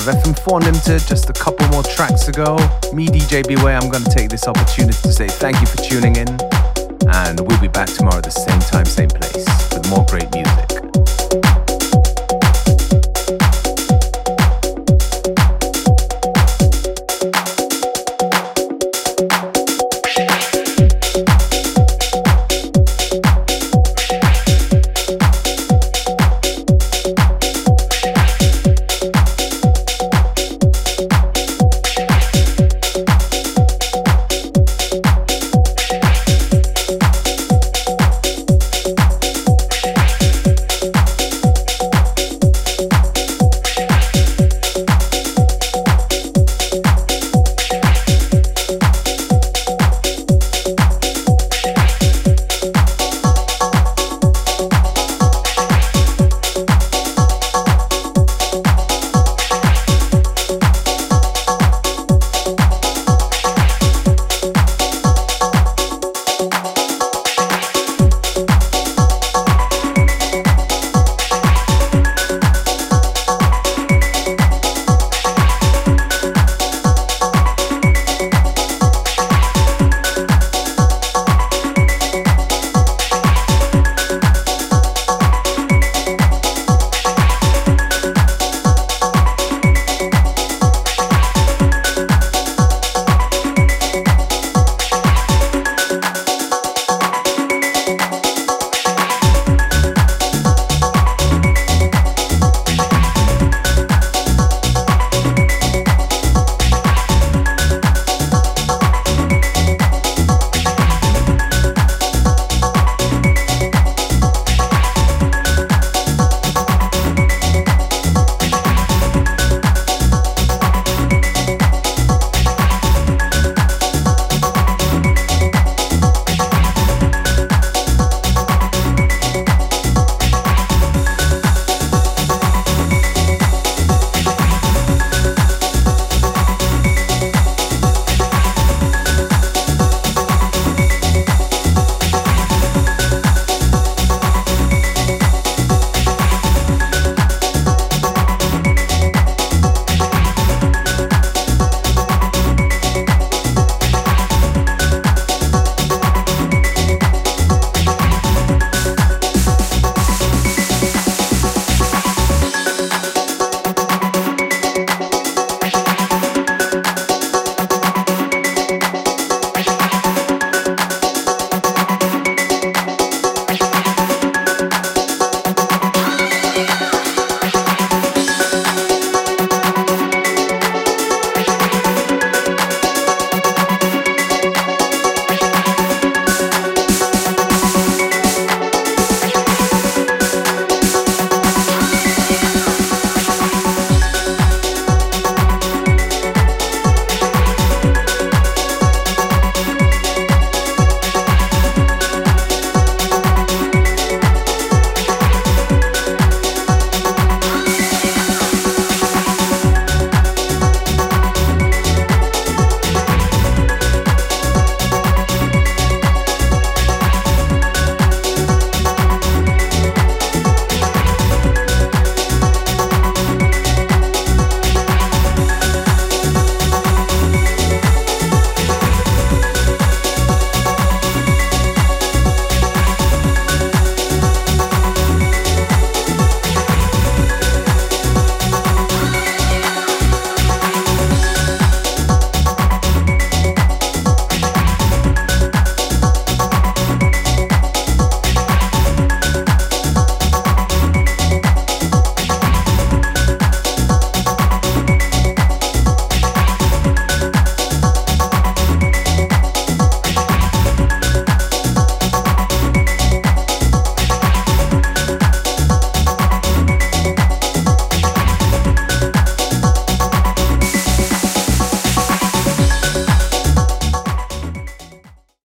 Episode of FM4 Unlimited. Just a couple more tracks to go. Me, DJ Beware, I'm going to take this opportunity to say thank you for tuning in. And we'll be back tomorrow at the same time, same place with more great music.